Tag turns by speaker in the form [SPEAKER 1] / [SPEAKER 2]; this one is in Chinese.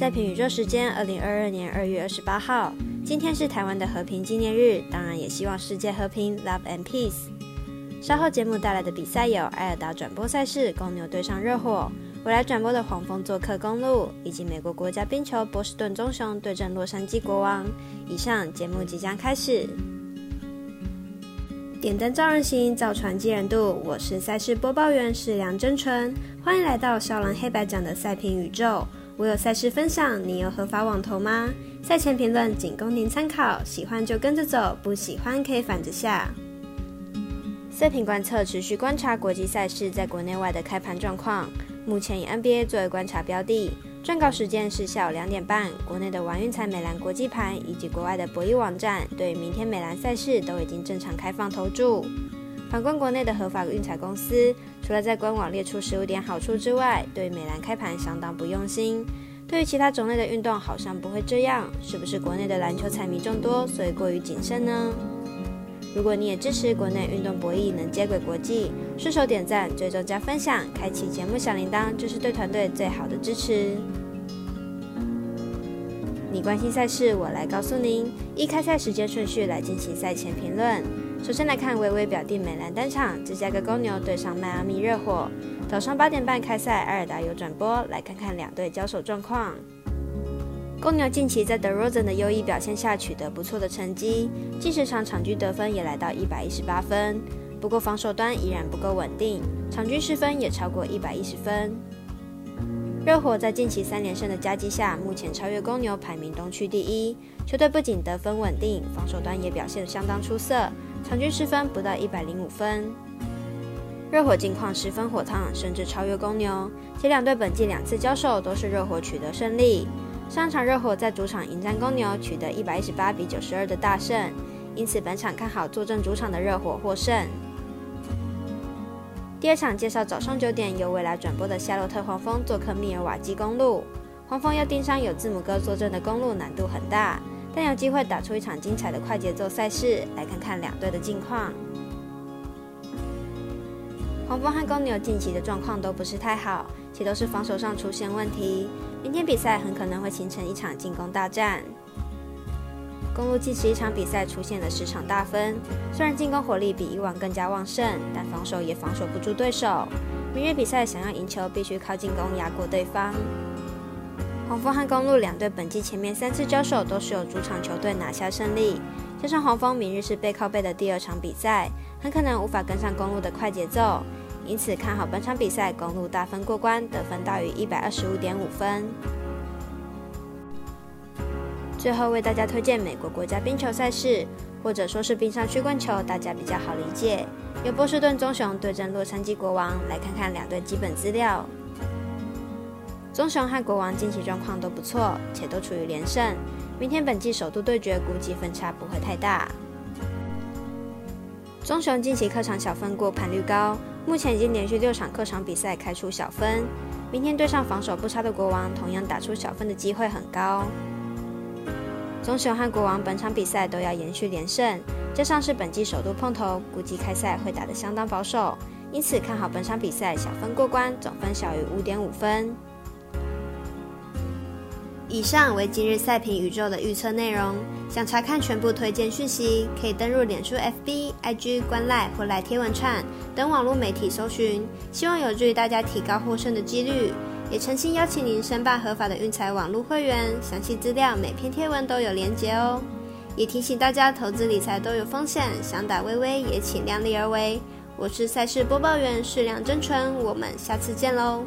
[SPEAKER 1] 赛评宇宙时间，二零二二年二月二十八号，今天是台湾的和平纪念日，当然也希望世界和平，Love and Peace。稍后节目带来的比赛有艾尔达转播赛事，公牛对上热火；我来转播的黄蜂做客公路，以及美国国家冰球波士顿棕熊对阵洛杉矶国王。以上节目即将开始。点灯照人行，造船济人度。我是赛事播报员是梁真纯，欢迎来到少狼黑白奖的赛评宇宙。我有赛事分享，你有合法网投吗？赛前评论仅供您参考，喜欢就跟着走，不喜欢可以反着下。赛评观测持续观察国际赛事在国内外的开盘状况，目前以 NBA 作为观察标的。撰稿时间是下午两点半。国内的玩运彩美兰国际盘以及国外的博弈网站，对明天美兰赛事都已经正常开放投注。反观国内的合法运彩公司，除了在官网列出十五点好处之外，对美兰开盘相当不用心。对于其他种类的运动，好像不会这样。是不是国内的篮球彩迷众多，所以过于谨慎呢？如果你也支持国内运动博弈能接轨国际，顺手点赞、追踪加分享，开启节目小铃铛，就是对团队最好的支持。关心赛事，我来告诉您。依开赛时间顺序来进行赛前评论。首先来看微微表弟美兰单场，芝加哥公牛对上迈阿密热火。早上八点半开赛，埃尔达有转播，来看看两队交手状况。公牛近期在德罗赞的优异表现下取得不错的成绩，近十场场均得分也来到一百一十八分。不过防守端依然不够稳定，场均失分也超过一百一十分。热火在近期三连胜的夹击下，目前超越公牛，排名东区第一。球队不仅得分稳定，防守端也表现相当出色，场均失分不到一百零五分。热火近况十分火烫，甚至超越公牛。且两队本季两次交手都是热火取得胜利。上场热火在主场迎战公牛，取得一百一十八比九十二的大胜，因此本场看好坐镇主场的热火获胜。第二场介绍早上九点由未来转播的夏洛特黄蜂做客密尔瓦基公路，黄蜂要盯上有字母哥坐镇的公路难度很大，但有机会打出一场精彩的快节奏赛事。来看看两队的近况。黄蜂和公牛近期的状况都不是太好，且都是防守上出现问题。明天比赛很可能会形成一场进攻大战。公路近十一场比赛出现了十场大分，虽然进攻火力比以往更加旺盛，但防守也防守不住对手。明日比赛想要赢球，必须靠进攻压过对方。黄蜂和公路两队本季前面三次交手都是由主场球队拿下胜利，加上黄蜂明日是背靠背的第二场比赛，很可能无法跟上公路的快节奏。因此看好本场比赛公路大分过关，得分大于一百二十五点五分。最后为大家推荐美国国家冰球赛事，或者说是冰上曲棍球，大家比较好理解。由波士顿棕熊对阵洛杉矶国王，来看看两队基本资料。棕熊和国王近期状况都不错，且都处于连胜。明天本季首度对决，估计分差不会太大。棕熊近期客场小分过盘率高。目前已经连续六场客场比赛开出小分，明天对上防守不差的国王，同样打出小分的机会很高。棕熊和国王本场比赛都要延续连胜，加上是本季首度碰头，估计开赛会打得相当保守，因此看好本场比赛小分过关，总分小于五点五分。以上为今日赛评宇宙的预测内容。想查看全部推荐讯息，可以登入脸书、FB、IG、观赖或来贴文串等网络媒体搜寻。希望有助于大家提高获胜的几率。也诚心邀请您申办合法的运财网络会员，详细资料每篇贴文都有连结哦。也提醒大家，投资理财都有风险，想打微微也请量力而为。我是赛事播报员，适量真纯，我们下次见喽。